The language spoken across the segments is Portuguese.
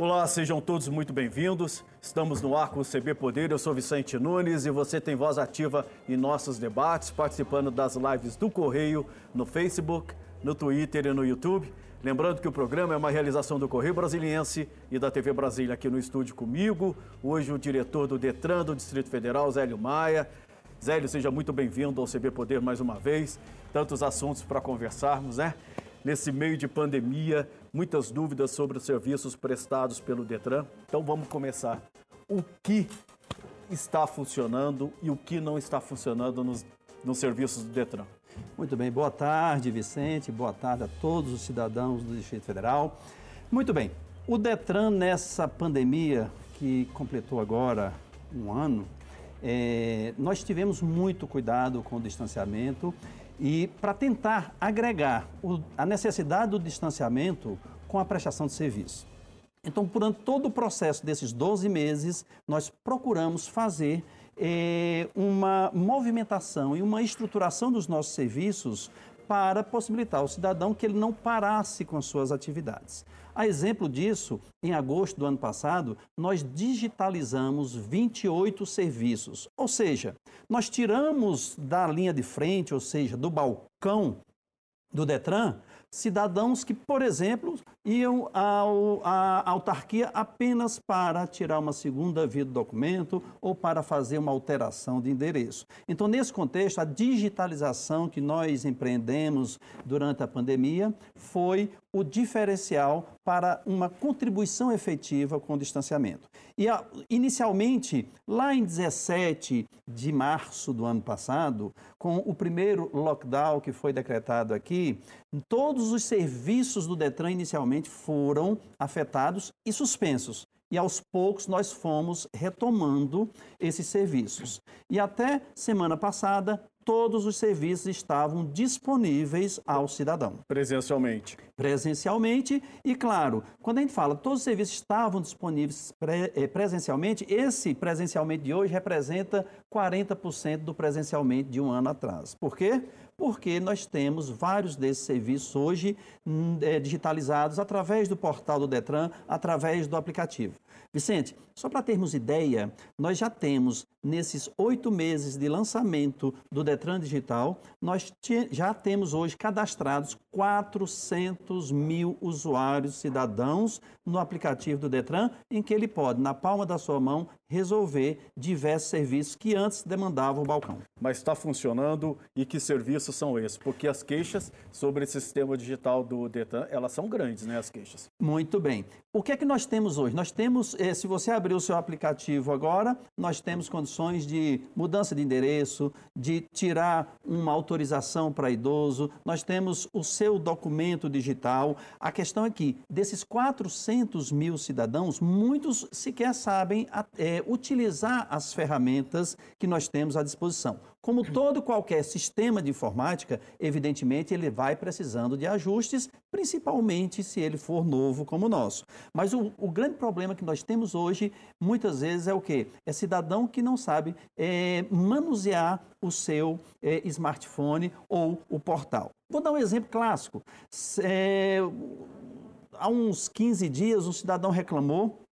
Olá, sejam todos muito bem-vindos. Estamos no ar com o CB Poder. Eu sou Vicente Nunes e você tem voz ativa em nossos debates, participando das lives do Correio no Facebook, no Twitter e no YouTube. Lembrando que o programa é uma realização do Correio Brasiliense e da TV Brasília aqui no estúdio comigo. Hoje o diretor do Detran do Distrito Federal, Zélio Maia. Zélio, seja muito bem-vindo ao CB Poder mais uma vez. Tantos assuntos para conversarmos, né? Nesse meio de pandemia, muitas dúvidas sobre os serviços prestados pelo Detran. Então vamos começar. O que está funcionando e o que não está funcionando nos, nos serviços do Detran? Muito bem, boa tarde, Vicente, boa tarde a todos os cidadãos do Distrito Federal. Muito bem, o Detran nessa pandemia que completou agora um ano, é, nós tivemos muito cuidado com o distanciamento e para tentar agregar o, a necessidade do distanciamento com a prestação de serviço. Então, durante todo o processo desses 12 meses, nós procuramos fazer é, uma movimentação e uma estruturação dos nossos serviços para possibilitar ao cidadão que ele não parasse com suas atividades. A exemplo disso, em agosto do ano passado, nós digitalizamos 28 serviços, ou seja, nós tiramos da linha de frente, ou seja, do balcão do Detran, cidadãos que, por exemplo, iam ao, à autarquia apenas para tirar uma segunda via do documento ou para fazer uma alteração de endereço. Então, nesse contexto, a digitalização que nós empreendemos durante a pandemia foi o diferencial para uma contribuição efetiva com o distanciamento. E a, inicialmente, lá em 17 de março do ano passado, com o primeiro lockdown que foi decretado aqui, todos os serviços do Detran inicialmente foram afetados e suspensos. E aos poucos nós fomos retomando esses serviços. E até semana passada, todos os serviços estavam disponíveis ao cidadão. Presencialmente. Presencialmente, e claro, quando a gente fala todos os serviços estavam disponíveis eh, presencialmente, esse presencialmente de hoje representa 40% do presencialmente de um ano atrás. Por quê? Porque nós temos vários desses serviços hoje é, digitalizados através do portal do Detran, através do aplicativo. Vicente, só para termos ideia, nós já temos, nesses oito meses de lançamento do Detran Digital, nós já temos hoje cadastrados 400 mil usuários cidadãos no aplicativo do Detran, em que ele pode, na palma da sua mão, resolver diversos serviços que antes demandavam o balcão. Mas está funcionando e que serviços são esses? Porque as queixas sobre esse sistema digital do Detran, elas são grandes, né, as queixas? Muito bem. O que é que nós temos hoje? Nós temos, eh, se você abrir o seu aplicativo agora, nós temos condições de mudança de endereço, de tirar uma autorização para idoso, nós temos o seu documento digital. A questão é que, desses 400 mil cidadãos, muitos sequer sabem é, utilizar as ferramentas que nós temos à disposição. Como todo qualquer sistema de informática, evidentemente ele vai precisando de ajustes, principalmente se ele for novo como o nosso. Mas o, o grande problema que nós temos hoje, muitas vezes, é o quê? É cidadão que não sabe é, manusear o seu é, smartphone ou o portal. Vou dar um exemplo clássico. É, há uns 15 dias, um cidadão reclamou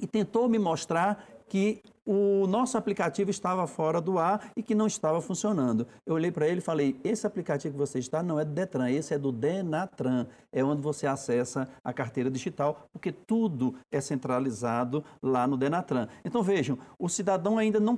e tentou me mostrar que o nosso aplicativo estava fora do ar e que não estava funcionando. Eu olhei para ele e falei: esse aplicativo que você está não é do Detran, esse é do Denatran. É onde você acessa a carteira digital, porque tudo é centralizado lá no Denatran. Então vejam, o cidadão ainda não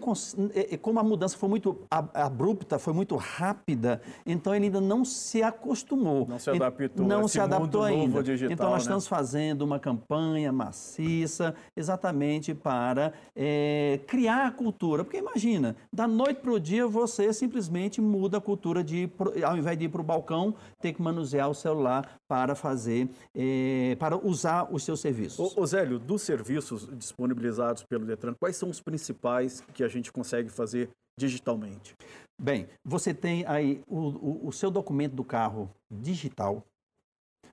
é, é, como a mudança foi muito abrupta, foi muito rápida, então ele ainda não se acostumou. Não se adaptou. Não se adaptou ainda. Digital, então nós né? estamos fazendo uma campanha maciça, exatamente para é, criar a cultura. Porque imagina, da noite para o dia você simplesmente muda a cultura de, ao invés de ir para o balcão, ter que manusear o celular para fazer, é, para usar os seus serviços. Ô, ô Zélio, dos serviços disponibilizados pelo Detran, quais são os principais que a gente consegue fazer digitalmente? Bem, você tem aí o, o, o seu documento do carro digital,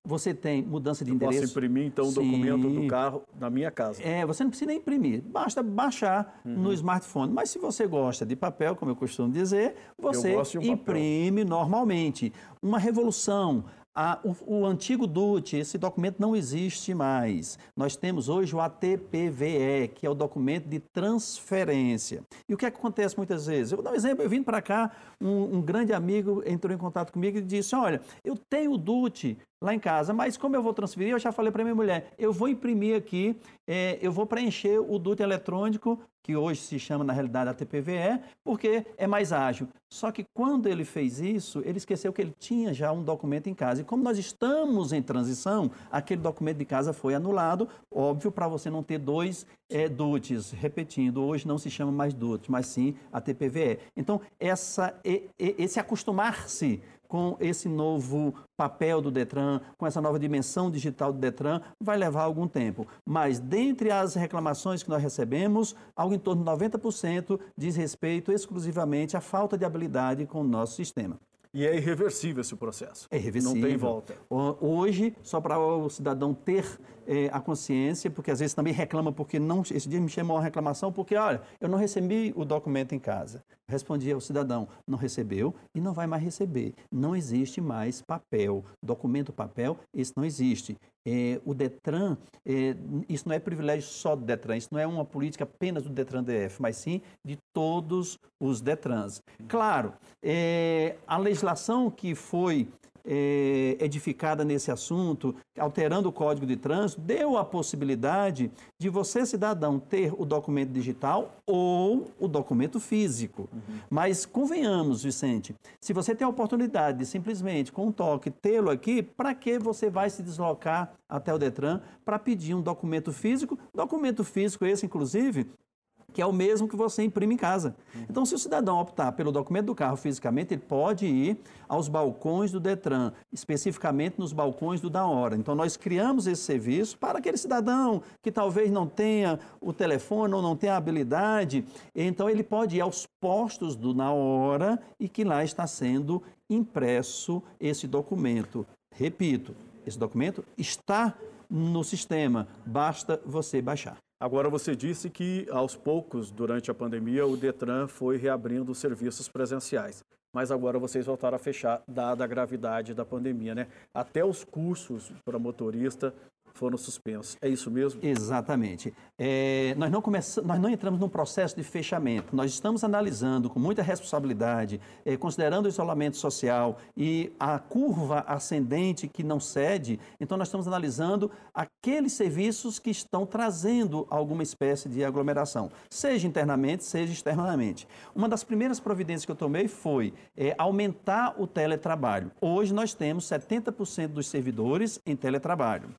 você tem mudança de eu endereço. Posso imprimir, então, o documento do carro na minha casa. É, você não precisa nem imprimir, basta baixar uhum. no smartphone. Mas se você gosta de papel, como eu costumo dizer, você um imprime normalmente. Uma revolução a, o, o, antigo DUT, esse documento não existe mais. Nós temos hoje o ATPVE, que é o documento de transferência. E o que, é que acontece muitas vezes? Eu vou dar um exemplo. Eu vim para cá, um, um, grande amigo entrou em contato comigo e disse: Olha, eu tenho o DUT lá em casa, mas como eu vou transferir, eu já falei para minha mulher: eu vou imprimir aqui, é, eu vou preencher o DUT eletrônico que hoje se chama na realidade a TPVE, porque é mais ágil. Só que quando ele fez isso, ele esqueceu que ele tinha já um documento em casa. E como nós estamos em transição, aquele documento de casa foi anulado, óbvio, para você não ter dois é, DUTs. Repetindo, hoje não se chama mais DUT, mas sim a TPVE. Então, essa, esse acostumar-se com esse novo papel do Detran, com essa nova dimensão digital do Detran, vai levar algum tempo. Mas dentre as reclamações que nós recebemos, algo em torno de 90% diz respeito exclusivamente à falta de habilidade com o nosso sistema. E é irreversível esse processo. É irreversível. Não tem volta. Hoje, só para o cidadão ter é, a consciência, porque às vezes também reclama porque não. Esse dia me chamou uma reclamação porque, olha, eu não recebi o documento em casa. Respondi ao cidadão, não recebeu e não vai mais receber. Não existe mais papel. Documento papel, isso não existe. É, o Detran, é, isso não é privilégio só do Detran, isso não é uma política apenas do Detran DF, mas sim de todos os Detrans. Claro, é, a legislação que foi é, edificada nesse assunto, alterando o Código de Trânsito, deu a possibilidade de você, cidadão, ter o documento digital ou o documento físico. Uhum. Mas convenhamos, Vicente, se você tem a oportunidade de simplesmente, com um toque, tê-lo aqui, para que você vai se deslocar até o Detran para pedir um documento físico? Documento físico esse, inclusive, que é o mesmo que você imprime em casa. Então, se o cidadão optar pelo documento do carro fisicamente, ele pode ir aos balcões do Detran, especificamente nos balcões do Da Hora. Então, nós criamos esse serviço para aquele cidadão que talvez não tenha o telefone ou não tenha a habilidade, então ele pode ir aos postos do Na Hora e que lá está sendo impresso esse documento. Repito, esse documento está no sistema, basta você baixar. Agora, você disse que aos poucos, durante a pandemia, o Detran foi reabrindo os serviços presenciais. Mas agora vocês voltaram a fechar, dada a gravidade da pandemia, né? Até os cursos para motorista foram suspensos. É isso mesmo? Exatamente. É, nós, não começamos, nós não entramos num processo de fechamento. Nós estamos analisando com muita responsabilidade, é, considerando o isolamento social e a curva ascendente que não cede. Então, nós estamos analisando aqueles serviços que estão trazendo alguma espécie de aglomeração, seja internamente, seja externamente. Uma das primeiras providências que eu tomei foi é, aumentar o teletrabalho. Hoje, nós temos 70% dos servidores em teletrabalho.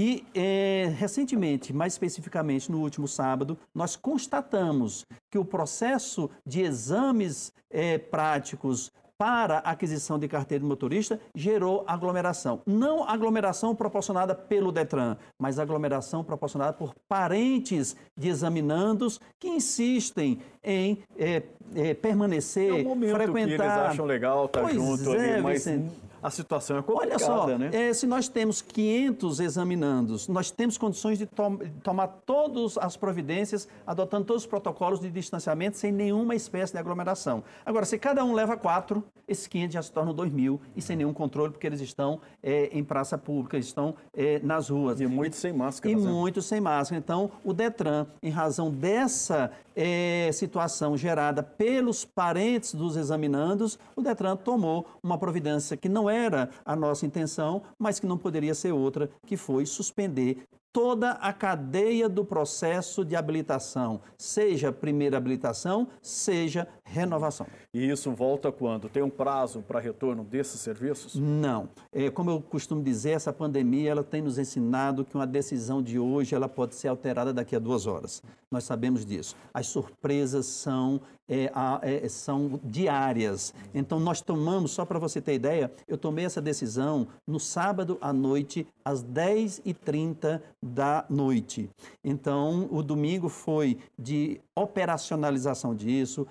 E é, recentemente, mais especificamente no último sábado, nós constatamos que o processo de exames é, práticos para aquisição de carteira de motorista gerou aglomeração. Não aglomeração proporcionada pelo Detran, mas aglomeração proporcionada por parentes de examinandos que insistem em é, é, permanecer, é um momento frequentar. Que eles acham legal estar tá junto é, ali, mas Vicente a situação é complicada, Olha só, né? É, se nós temos 500 examinandos, nós temos condições de, to tomar todas as providências, adotando todos os protocolos de distanciamento sem nenhuma espécie de aglomeração. Agora, se cada um leva quatro, esses 500 já se tornam 2 mil e sem nenhum controle, porque eles estão é, em praça pública, estão é, nas ruas. E muitos sem máscara. E né? muitos sem máscara. Então, o Detran, em razão dessa é, situação gerada pelos parentes dos examinandos, o Detran tomou uma providência que não era a nossa intenção, mas que não poderia ser outra, que foi suspender toda a cadeia do processo de habilitação, seja primeira habilitação, seja renovação. E isso volta quando? Tem um prazo para retorno desses serviços? Não. É, como eu costumo dizer, essa pandemia ela tem nos ensinado que uma decisão de hoje ela pode ser alterada daqui a duas horas. Nós sabemos disso. As surpresas são, é, é, são diárias. Então, nós tomamos, só para você ter ideia, eu tomei essa decisão no sábado à noite, às 10h30 da noite. Então, o domingo foi de operacionalização disso,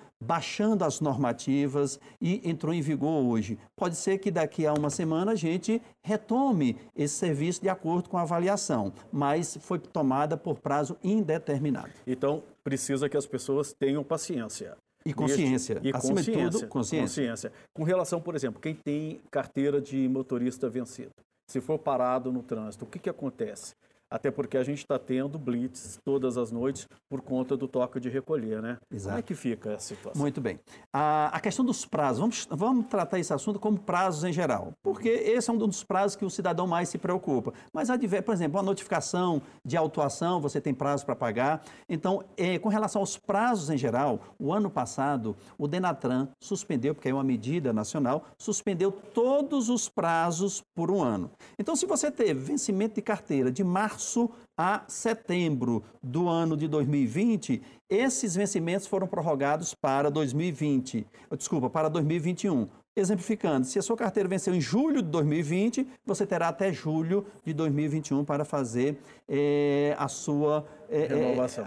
baixando as normativas e entrou em vigor hoje. Pode ser que daqui a uma semana a gente retome esse serviço de acordo com a avaliação, mas foi tomada por prazo indeterminado. Então, precisa que as pessoas tenham paciência. E consciência. E Acima consciência, de tudo, consciência. consciência. Com relação, por exemplo, quem tem carteira de motorista vencida, se for parado no trânsito, o que, que acontece? Até porque a gente está tendo blitz todas as noites por conta do toque de recolher, né? Exato. Como é que fica essa situação? Muito bem. A, a questão dos prazos, vamos, vamos tratar esse assunto como prazos em geral, porque esse é um dos prazos que o cidadão mais se preocupa. Mas, por exemplo, a notificação de autuação, você tem prazo para pagar. Então, é, com relação aos prazos em geral, o ano passado, o Denatran suspendeu, porque é uma medida nacional, suspendeu todos os prazos por um ano. Então, se você teve vencimento de carteira de março, março a setembro do ano de 2020, esses vencimentos foram prorrogados para 2020, desculpa, para 2021. Exemplificando, se a sua carteira venceu em julho de 2020, você terá até julho de 2021 para fazer é, a, sua, é,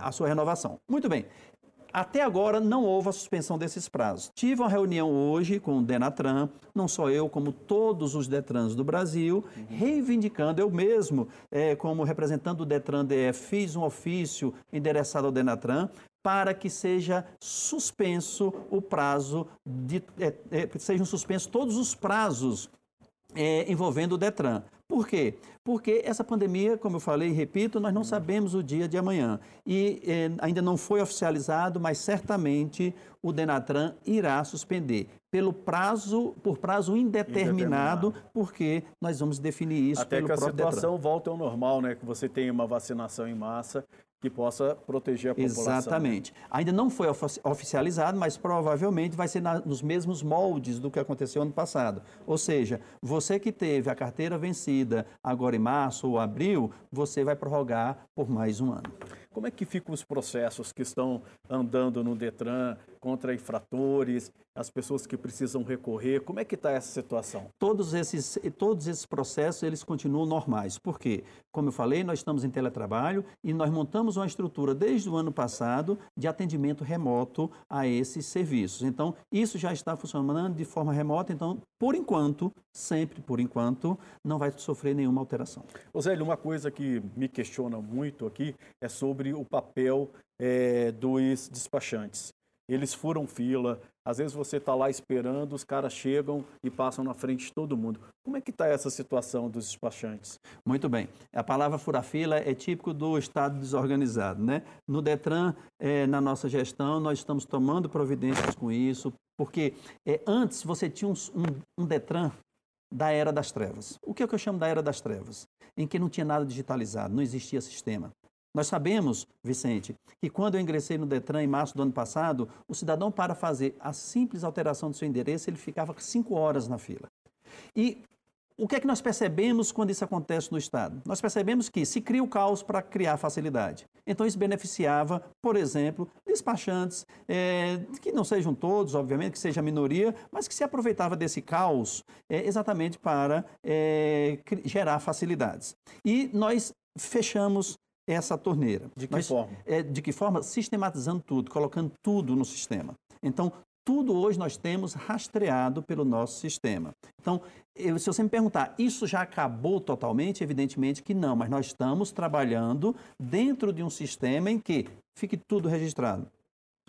a sua renovação. Muito bem. Até agora não houve a suspensão desses prazos. Tive uma reunião hoje com o Denatran, não só eu, como todos os Detrans do Brasil, reivindicando, eu mesmo, é, como representante do Detran DF, fiz um ofício endereçado ao Denatran para que seja suspenso o prazo, de, é, é, sejam suspensos todos os prazos é, envolvendo o Detran. Por quê? Porque essa pandemia, como eu falei e repito, nós não sabemos o dia de amanhã. E eh, ainda não foi oficializado, mas certamente o Denatran irá suspender pelo prazo, por prazo indeterminado, indeterminado. porque nós vamos definir isso Até pelo que a situação Detran. volte ao normal, né? Que você tenha uma vacinação em massa que possa proteger a população. Né? Exatamente. Ainda não foi oficializado, mas provavelmente vai ser na, nos mesmos moldes do que aconteceu ano passado. Ou seja, você que teve a carteira vencida agora em março ou abril, você vai prorrogar por mais um ano. Como é que ficam os processos que estão andando no Detran contra infratores, as pessoas que precisam recorrer? Como é que está essa situação? Todos esses, todos esses processos, eles continuam normais. Por quê? Como eu falei, nós estamos em teletrabalho e nós montamos uma estrutura desde o ano passado de atendimento remoto a esses serviços. Então, isso já está funcionando de forma remota. Então, por enquanto, sempre por enquanto, não vai sofrer nenhuma alteração. Osélio, uma coisa que me questiona muito aqui é sobre o papel é, dos despachantes. Eles furam fila, às vezes você está lá esperando, os caras chegam e passam na frente de todo mundo. Como é que está essa situação dos despachantes? Muito bem. A palavra furar-fila é típico do Estado desorganizado. Né? No DETRAN, é, na nossa gestão, nós estamos tomando providências com isso, porque é, antes você tinha um, um, um DETRAN da era das trevas. O que é que eu chamo da era das trevas? Em que não tinha nada digitalizado, não existia sistema. Nós sabemos, Vicente, que quando eu ingressei no Detran em março do ano passado, o cidadão, para fazer a simples alteração do seu endereço, ele ficava cinco horas na fila. E o que é que nós percebemos quando isso acontece no Estado? Nós percebemos que se cria o caos para criar facilidade. Então, isso beneficiava, por exemplo, despachantes, é, que não sejam todos, obviamente, que seja a minoria, mas que se aproveitava desse caos é, exatamente para é, gerar facilidades. E nós fechamos essa torneira. De que forma? É, de que forma? Sistematizando tudo, colocando tudo no sistema. Então, tudo hoje nós temos rastreado pelo nosso sistema. Então, eu, se você me perguntar, isso já acabou totalmente? Evidentemente que não, mas nós estamos trabalhando dentro de um sistema em que fique tudo registrado.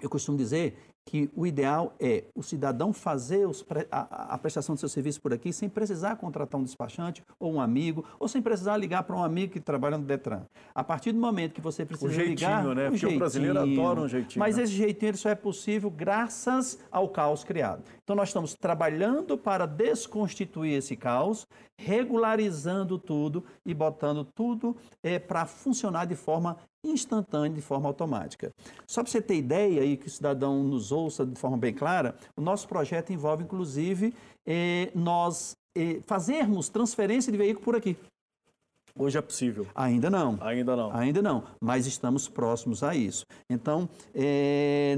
Eu costumo dizer que o ideal é o cidadão fazer os, a, a, prestação de seu serviço por aqui sem precisar contratar um despachante ou um amigo, ou sem precisar ligar para um amigo que trabalha no Detran. A partir do momento que você precisa o jeitinho, ligar... Né? Um Porque jeitinho, o brasileiro adora um jeitinho. Mas né? esse jeitinho só é possível graças ao caos criado. Então nós estamos trabalhando para desconstituir esse caos, regularizando tudo e botando tudo é, para funcionar de forma instantânea, de forma automática. Só para você ter ideia e que o cidadão nos ouça de forma bem clara, o nosso projeto envolve, inclusive, eh, nós eh, fazermos transferência de veículo por aqui. Hoje é possível? Ainda não. Ainda não. Ainda não, mas estamos próximos a isso. Então, é,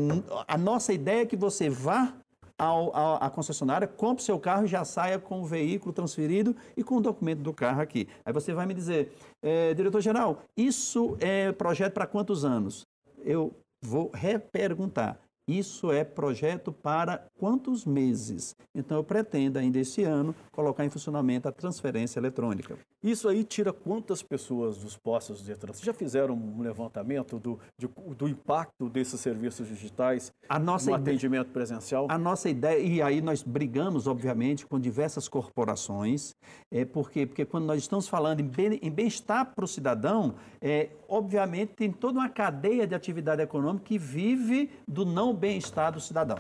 a nossa ideia é que você vá ao, ao, à concessionária, compre seu carro e já saia com o veículo transferido e com o documento do carro aqui. Aí você vai me dizer, é, diretor-geral, isso é projeto para quantos anos? Eu vou reperguntar. Isso é projeto para quantos meses? Então, eu pretendo ainda esse ano colocar em funcionamento a transferência eletrônica. Isso aí tira quantas pessoas dos postos de? Vocês já fizeram um levantamento do, de, do impacto desses serviços digitais a nossa no ideia, atendimento presencial? A nossa ideia, e aí nós brigamos, obviamente, com diversas corporações, é, por quê? Porque quando nós estamos falando em, bem, em bem-estar para o cidadão, é, obviamente tem toda uma cadeia de atividade econômica que vive do não bem-estar do cidadão.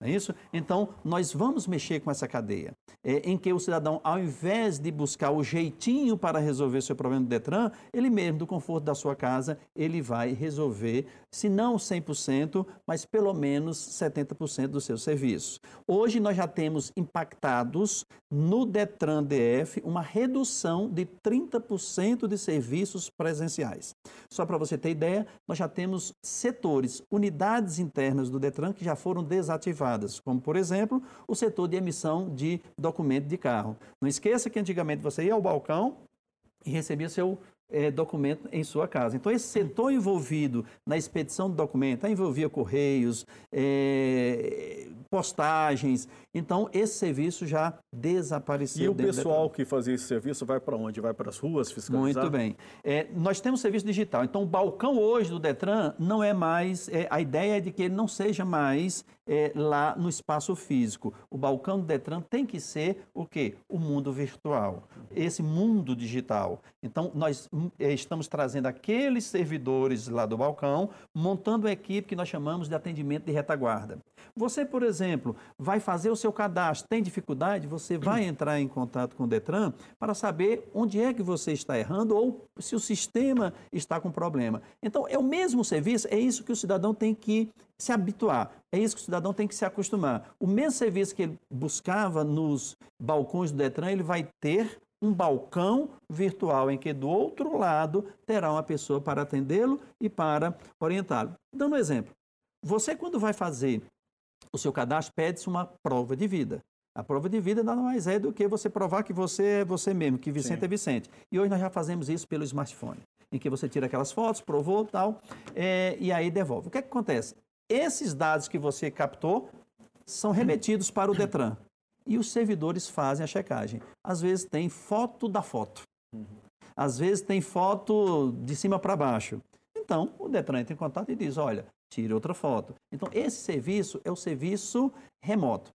Não é isso? Então, nós vamos mexer com essa cadeia, é, em que o cidadão, ao invés de buscar o jeitinho para resolver seu problema do Detran, ele mesmo, do conforto da sua casa, ele vai resolver, se não 100%, mas pelo menos 70% dos seus serviços. Hoje, nós já temos impactados no Detran DF uma redução de 30% de serviços presenciais. Só para você ter ideia, nós já temos setores, unidades internas do Detran que já foram desativadas como, por exemplo, o setor de emissão de documento de carro. Não esqueça que antigamente você ia ao balcão e recebia seu é, documento em sua casa. Então, esse setor envolvido na expedição do documento, envolvia correios, é, postagens. Então, esse serviço já desapareceu. E o pessoal que fazia esse serviço vai para onde? Vai para as ruas fiscalizar? Muito bem. É, nós temos serviço digital. Então, o balcão hoje do Detran não é mais. É, a ideia é de que ele não seja mais é, lá no espaço físico. O balcão do Detran tem que ser o quê? O mundo virtual. Esse mundo digital. Então, nós hum, é, estamos trazendo aqueles servidores lá do balcão, montando uma equipe que nós chamamos de atendimento de retaguarda. Você, por exemplo, vai fazer o seu cadastro, tem dificuldade, você vai entrar em contato com o Detran para saber onde é que você está errando ou se o sistema está com problema. Então, é o mesmo serviço, é isso que o cidadão tem que se habituar, é isso que o cidadão tem que se acostumar. O mesmo serviço que ele buscava nos balcões do Detran, ele vai ter um balcão virtual em que do outro lado terá uma pessoa para atendê-lo e para orientá-lo. Dando um exemplo, você quando vai fazer o seu cadastro pede-se uma prova de vida. A prova de vida nada mais é do que você provar que você é você mesmo, que Vicente Sim. é Vicente. E hoje nós já fazemos isso pelo smartphone, em que você tira aquelas fotos, provou tal, é, e aí devolve. O que, é que acontece? Esses dados que você captou são remetidos para o Detran. E os servidores fazem a checagem. Às vezes tem foto da foto. Às vezes tem foto de cima para baixo. Então, o Detran entra em contato e diz: olha, tire outra foto. Então, esse serviço é o serviço remoto.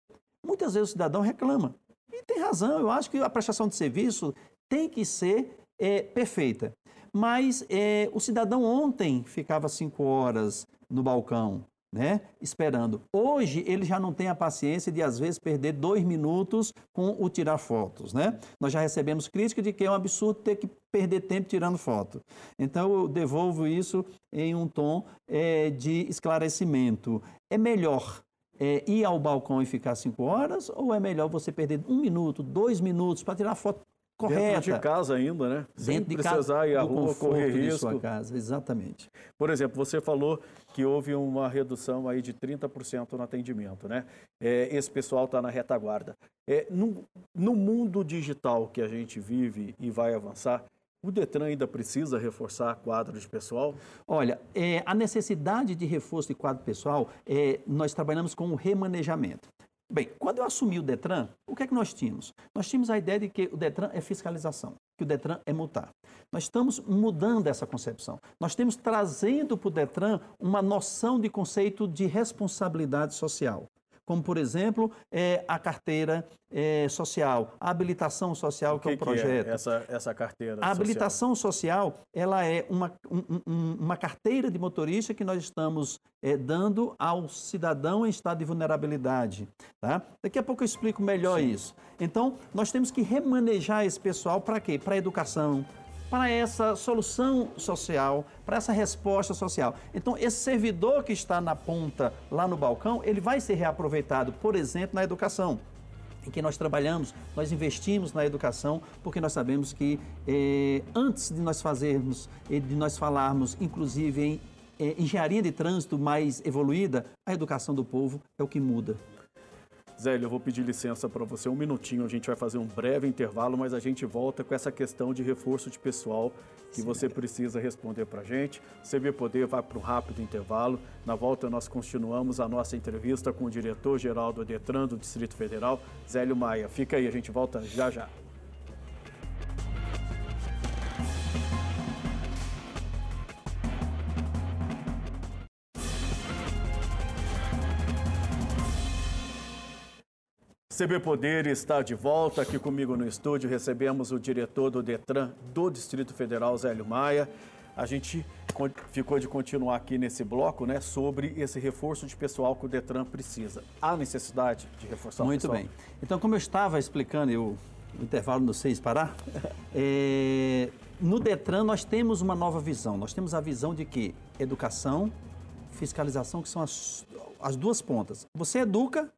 Muitas vezes o cidadão reclama. E tem razão, eu acho que a prestação de serviço tem que ser é, perfeita. Mas é, o cidadão ontem ficava cinco horas no balcão, né, esperando. Hoje ele já não tem a paciência de às vezes perder dois minutos com o tirar fotos, né? Nós já recebemos crítica de que é um absurdo ter que perder tempo tirando foto. Então eu devolvo isso em um tom é, de esclarecimento. É melhor é, ir ao balcão e ficar cinco horas ou é melhor você perder um minuto, dois minutos para tirar foto correta. Dentro de casa ainda, né? Dentro Sem de precisar casa, ir à rua, correr risco. De sua casa, exatamente. Por exemplo, você falou que houve uma redução aí de 30% no atendimento, né? É, esse pessoal está na retaguarda. É, no, no mundo digital que a gente vive e vai avançar, o Detran ainda precisa reforçar quadro de pessoal? Olha, é, a necessidade de reforço de quadro pessoal, é, nós trabalhamos com o remanejamento. Bem, quando eu assumi o Detran, o que é que nós tínhamos? Nós tínhamos a ideia de que o Detran é fiscalização, que o Detran é multar. Nós estamos mudando essa concepção. Nós temos trazendo para o Detran uma noção de conceito de responsabilidade social como, por exemplo, é, a carteira é, social, a habilitação social, que, que, é um projeto. Que é essa, essa carteira A habilitação social, ela é uma, um, uma carteira de motorista que nós estamos é, dando ao cidadão em estado de vulnerabilidade. Tá? Daqui a pouco eu explico melhor Sim. isso. Então, nós temos que remanejar esse pessoal para quê? Para a educação, para essa solução social, para essa resposta social. Então, esse servidor que está na ponta, lá no balcão, ele vai ser reaproveitado, por exemplo, na educação em que nós trabalhamos, nós investimos na educação, porque nós sabemos que eh, antes de nós fazermos, de nós falarmos, inclusive em eh, engenharia de trânsito mais evoluída, a educação do povo é o que muda. Zélio, eu vou pedir licença para você um minutinho, a gente vai fazer um breve intervalo, mas a gente volta com essa questão de reforço de pessoal que Sim, você precisa responder para a gente. CB Poder vai para um rápido intervalo. Na volta nós continuamos a nossa entrevista com o diretor-geral do Detran do Distrito Federal, Zélio Maia. Fica aí, a gente volta já já. CB Poder está de volta aqui comigo no estúdio. Recebemos o diretor do Detran do Distrito Federal, Zélio Maia. A gente ficou de continuar aqui nesse bloco, né, sobre esse reforço de pessoal que o Detran precisa. Há necessidade de reforçar Muito o pessoal? Muito bem. Então, como eu estava explicando, eu, o intervalo não sei parar, é, no Detran nós temos uma nova visão. Nós temos a visão de que educação, fiscalização, que são as, as duas pontas. Você educa,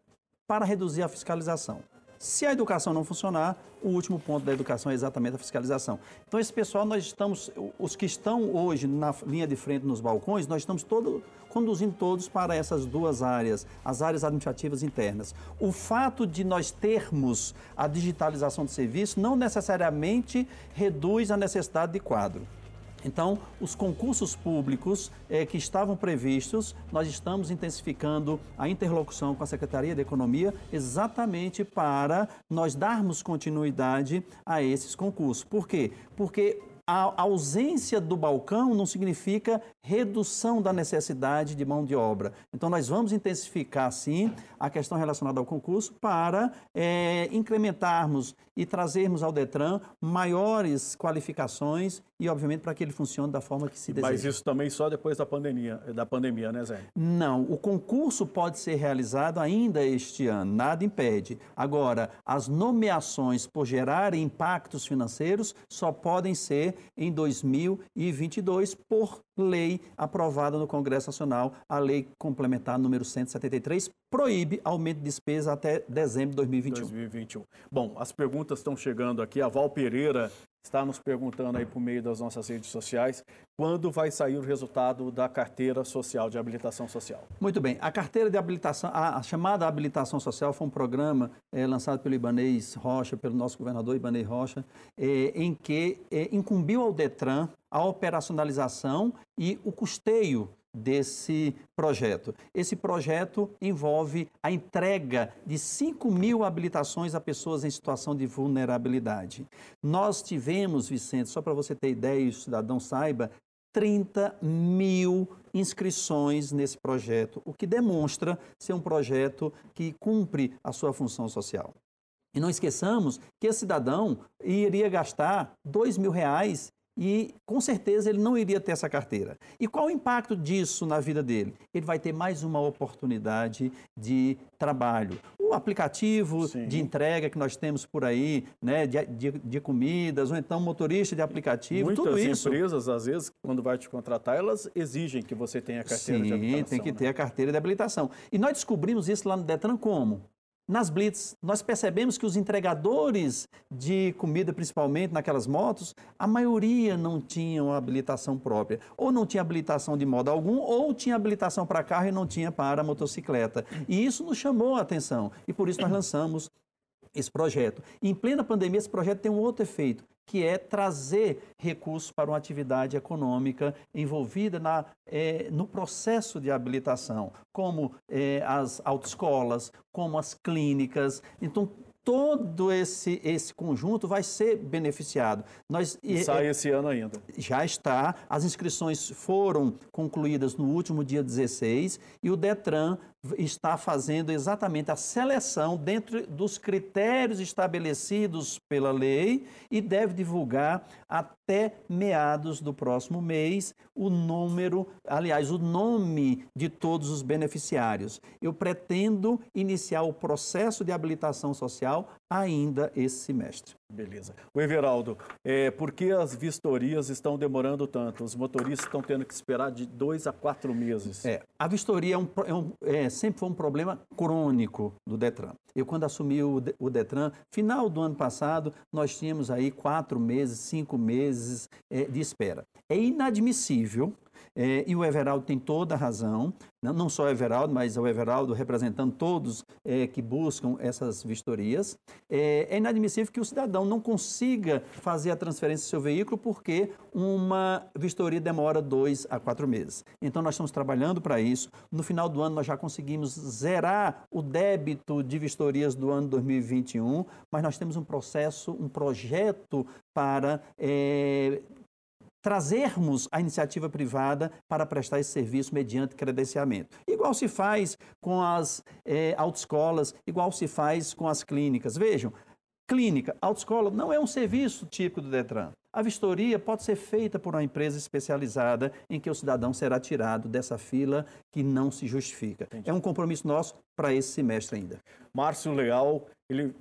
para reduzir a fiscalização. Se a educação não funcionar, o último ponto da educação é exatamente a fiscalização. Então, esse pessoal, nós estamos, os que estão hoje na linha de frente nos balcões, nós estamos todo, conduzindo todos para essas duas áreas, as áreas administrativas internas. O fato de nós termos a digitalização do serviço não necessariamente reduz a necessidade de quadro. Então, os concursos públicos eh, que estavam previstos, nós estamos intensificando a interlocução com a Secretaria de Economia exatamente para nós darmos continuidade a esses concursos. Por quê? Porque a ausência do balcão não significa redução da necessidade de mão de obra. Então, nós vamos intensificar, sim, a questão relacionada ao concurso para é, incrementarmos e trazermos ao Detran maiores qualificações e, obviamente, para que ele funcione da forma que se deseja. Mas isso também só depois da pandemia, da pandemia né, Zé? Não, o concurso pode ser realizado ainda este ano, nada impede. Agora, as nomeações por gerarem impactos financeiros só podem ser em 2022 por lei aprovada no Congresso Nacional, a lei complementar número 173 proíbe aumento de despesa até dezembro de 2021. 2021. Bom, as perguntas estão chegando aqui. A Val Pereira está nos perguntando aí por meio das nossas redes sociais quando vai sair o resultado da carteira social de habilitação social. Muito bem, a carteira de habilitação, a, chamada habilitação social foi um programa é, lançado pelo Ibanês Rocha, pelo nosso governador Ibanês Rocha, é, em que é, incumbiu ao Detran a operacionalização e o custeio desse projeto. Esse projeto envolve a entrega de 5 mil habilitações a pessoas em situação de vulnerabilidade. Nós tivemos, Vicente, só para você ter ideia e o cidadão saiba, 30 mil inscrições nesse projeto, o que demonstra ser um projeto que cumpre a sua função social. E não esqueçamos que esse cidadão iria gastar dois mil reais e com certeza ele não iria ter essa carteira. E qual o impacto disso na vida dele? Ele vai ter mais uma oportunidade de trabalho. O aplicativo Sim. de entrega que nós temos por aí, né, de, de, de, comidas, ou então motorista de aplicativo, Muitas tudo isso. empresas, às vezes, quando vai te contratar, elas exigem que você tenha a carteira Sim, de habilitação. Sim, tem que né? ter a carteira de habilitação. E nós descobrimos isso lá no Detran como? Nas blitz, nós percebemos que os entregadores de comida, principalmente naquelas motos, a maioria não tinham habilitação própria. Ou não tinha habilitação de modo algum, ou tinha habilitação para carro e não tinha para motocicleta. E isso nos chamou a atenção. E por isso nós lançamos esse projeto. em plena pandemia, esse projeto tem um outro efeito, que é trazer recursos para uma atividade econômica envolvida na, é, no processo de habilitação, como é, as autoescolas, como as clínicas. Então, todo esse, esse conjunto vai ser beneficiado. Nós, Sai esse ano ainda. Já está. As inscrições foram concluídas no último dia 16 e o Detran está fazendo exatamente a seleção dentro dos critérios estabelecidos pela lei e deve divulgar até meados do próximo mês o número, aliás, o nome de todos os beneficiários. Eu pretendo iniciar o processo de habilitação social ainda esse semestre. Beleza. O Everaldo, é, por que as vistorias estão demorando tanto? Os motoristas estão tendo que esperar de dois a quatro meses. É, a vistoria é um, é um, é, sempre foi um problema crônico do Detran. Eu, quando assumi o, o, Detran, final do ano passado, nós tínhamos aí quatro meses, cinco meses é, de espera. É inadmissível É, e o Everaldo tem toda a razão, não, não só o Everaldo, mas o Everaldo representando todos é, que buscam essas vistorias. É, é, inadmissível que o cidadão não consiga fazer a transferência do seu veículo porque uma vistoria demora dois a quatro meses. Então, nós estamos trabalhando para isso. No final do ano, nós já conseguimos zerar o débito de vistorias do ano 2021, mas nós temos um processo, um projeto para é, trazermos a iniciativa privada para prestar esse serviço mediante credenciamento. Igual se faz com as é, autoescolas, igual se faz com as clínicas. Vejam, clínica, autoescola não é um serviço típico do Detran. A vistoria pode ser feita por uma empresa especializada em que o cidadão será tirado dessa fila que não se justifica. Entendi. É um compromisso nosso para esse semestre ainda. Márcio Leal, ele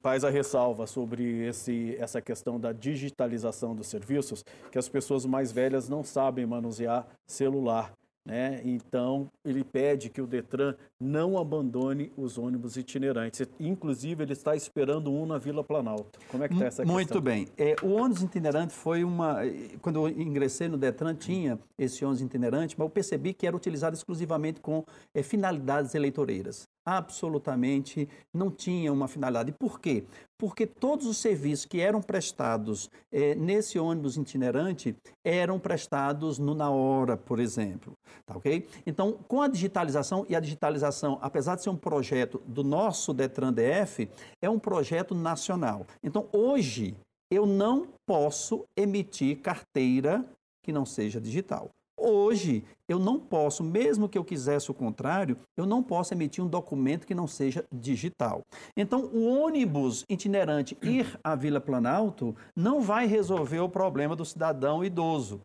faz a ressalva sobre esse, essa questão da digitalização dos serviços, que as pessoas mais velhas não sabem manusear celular. Né? Então, ele pede que o Detran não abandone os ônibus itinerantes. Inclusive, ele está esperando um na Vila Planalto. Como é que está essa questão? Muito bem. É, o ônibus itinerante foi uma... Quando eu ingressei no Detran, tinha esse ônibus itinerante, mas eu percebi que era utilizado exclusivamente com é, finalidades eleitoreiras absolutamente não tinha uma finalidade. Por quê? Porque todos os serviços que eram prestados eh, nesse ônibus itinerante eram prestados no na hora, por exemplo. Tá ok? Então, com a digitalização, e a digitalização, apesar de ser um projeto do nosso Detran DF, é um projeto nacional. Então, hoje, eu não posso emitir carteira que não seja digital. Hoje, eu não posso, mesmo que eu quisesse o contrário, eu não posso emitir um documento que não seja digital. Então, o ônibus itinerante ir à Vila Planalto não vai resolver o problema do cidadão idoso.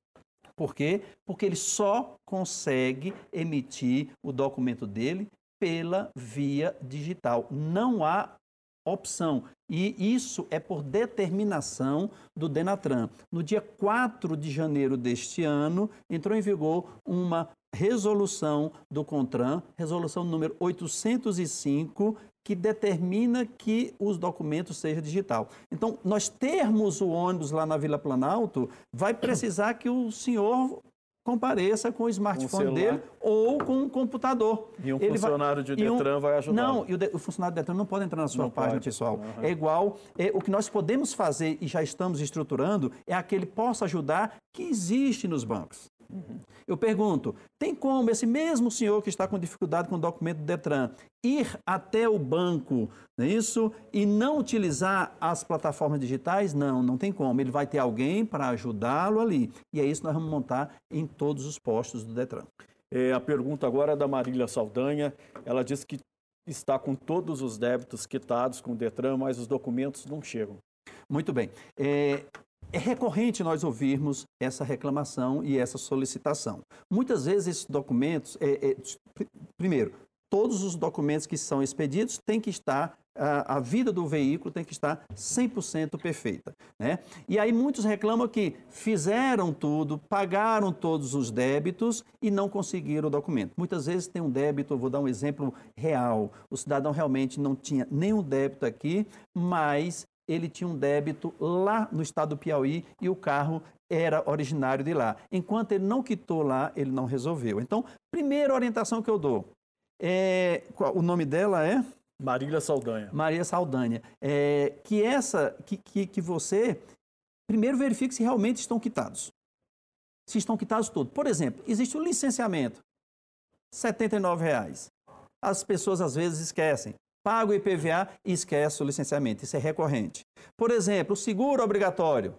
Por quê? Porque ele só consegue emitir o documento dele pela via digital. Não há opção. E isso é por determinação do Denatran. No dia 4 de janeiro deste ano, entrou em vigor uma resolução do CONTRAN, resolução número 805, que determina que os documentos sejam digital. Então, nós termos o ônibus lá na Vila Planalto, vai precisar que o senhor compareça com o smartphone dele ou com um computador. E um Ele funcionário vai, de Detran um, vai ajudar. Não, e o, de, o, funcionário de Detran não pode entrar na sua não página pode. pessoal. Uhum. É igual, é, o que nós podemos fazer e já estamos estruturando é aquele possa ajudar que existe nos bancos. Uhum. Eu pergunto, tem como esse mesmo senhor que está com dificuldade com o documento do Detran ir até o banco, não é isso? E não utilizar as plataformas digitais? Não, não tem como. Ele vai ter alguém para ajudá-lo ali. E é isso que nós vamos montar em todos os postos do Detran. É, a pergunta agora é da Marília Saldanha. Ela diz que está com todos os débitos quitados com o Detran, mas os documentos não chegam. Muito bem. É, é recorrente nós ouvirmos essa reclamação e essa solicitação. Muitas vezes esses documentos, é, é, primeiro, todos os documentos que são expedidos têm que estar a, a, vida do veículo tem que estar 100% perfeita. Né? E aí muitos reclamam que fizeram tudo, pagaram todos os débitos e não conseguiram o documento. Muitas vezes tem um débito, vou dar um exemplo real. O cidadão realmente não tinha nenhum débito aqui, mas ele tinha um débito lá no estado do Piauí e o carro era originário de lá. Enquanto ele não quitou lá, ele não resolveu. Então, primeira orientação que eu dou, é, o nome dela é? Marília Saldanha. Maria Saldanha. É, que essa, que, que, que você, primeiro verifique se realmente estão quitados. Se estão quitados todos. Por exemplo, existe o um licenciamento, R$ 79,00. As pessoas às vezes esquecem paga o IPVA e esquece o licenciamento. Isso é recorrente. Por exemplo, o seguro obrigatório,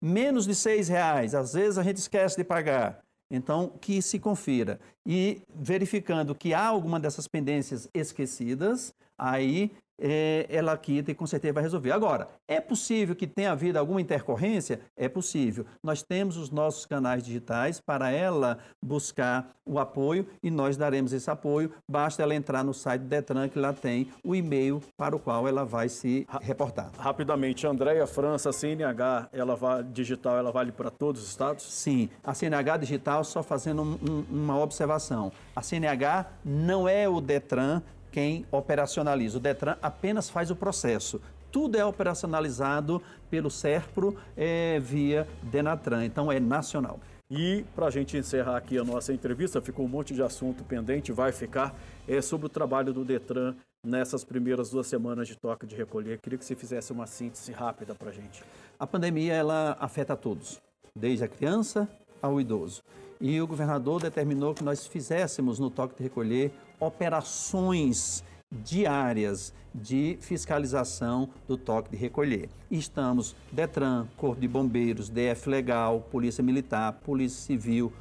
menos de seis reais. Às vezes a gente esquece de pagar. Então, que se confira. E verificando que há alguma dessas pendências esquecidas, aí é, ela quita e com certeza vai resolver. Agora, é possível que tenha havido alguma intercorrência? É possível. Nós temos os nossos canais digitais para ela buscar o apoio e nós daremos esse apoio. Basta ela entrar no site do Detran, que lá tem o e-mail para o qual ela vai se reportar. Rapidamente, Andréia França, a CNH ela vai, digital, ela vale para todos os estados? Sim, a CNH digital, só fazendo um, um, uma observação. A CNH não é o Detran quem operacionaliza. O Detran apenas faz o processo. Tudo é operacionalizado pelo SERPRO é, via Denatran, então é nacional. E para a gente encerrar aqui a nossa entrevista, ficou um monte de assunto pendente, vai ficar, é sobre o trabalho do Detran nessas primeiras duas semanas de toque de recolher. Queria que você fizesse uma síntese rápida para a gente. A pandemia ela afeta a todos, desde a criança ao idoso. E o governador determinou que nós fizéssemos no toque de recolher operações diárias de fiscalização do toque de recolher. estamos Detran, Corpo de Bombeiros, DF Legal, Polícia Militar, Polícia Civil,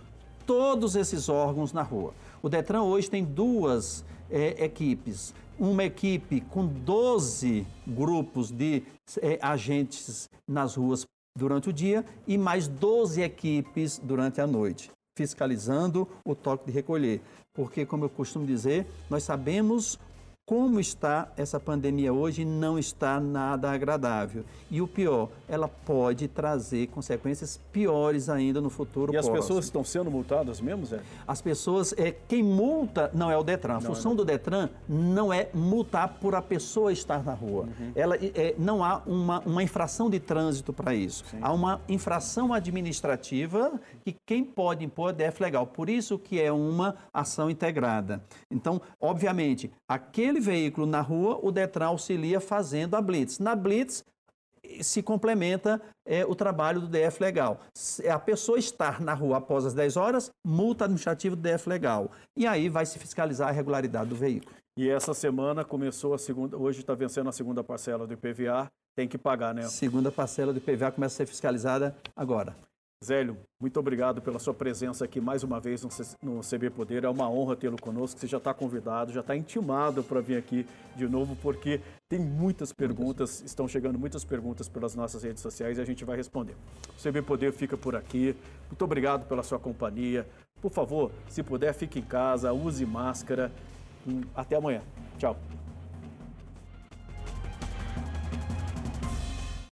todos esses órgãos na rua. O Detran hoje tem duas é, equipes. Uma equipe com 12 grupos de é, agentes nas ruas durante o dia e mais 12 equipes durante a noite, fiscalizando o toque de recolher. Porque, como eu costumo dizer, nós sabemos como está essa pandemia hoje não está nada agradável. E o pior, ela pode trazer consequências piores ainda no futuro E próximo. as pessoas estão sendo multadas mesmo, Zé? As pessoas, é, quem multa não é o Detran. A não, função não. do Detran não é multar por a pessoa estar na rua. Uhum. Ela, é, não há uma, uma infração de trânsito para isso. Sim. Há uma infração administrativa que quem pode impor é DF legal. Por isso que é uma ação integrada. Então, obviamente, aquele aquele veículo na rua, o Detran auxilia fazendo a blitz. Na blitz, se complementa é, o trabalho do DF Legal. Se a pessoa estar na rua após as 10 horas, multa administrativa do DF Legal. E aí vai se fiscalizar a regularidade do veículo. E essa semana começou a segunda, hoje está vencendo a segunda parcela do IPVA, tem que pagar, né? Segunda parcela do IPVA começa a ser fiscalizada agora. Zélio, muito obrigado pela sua presença aqui mais uma vez no CB Poder. É uma honra tê-lo conosco. Você já está convidado, já está intimado para vir aqui de novo, porque tem muitas perguntas, estão chegando muitas perguntas pelas nossas redes sociais e a gente vai responder. O CB Poder fica por aqui. Muito obrigado pela sua companhia. Por favor, se puder, fique em casa, use máscara. Hum, até amanhã. Tchau.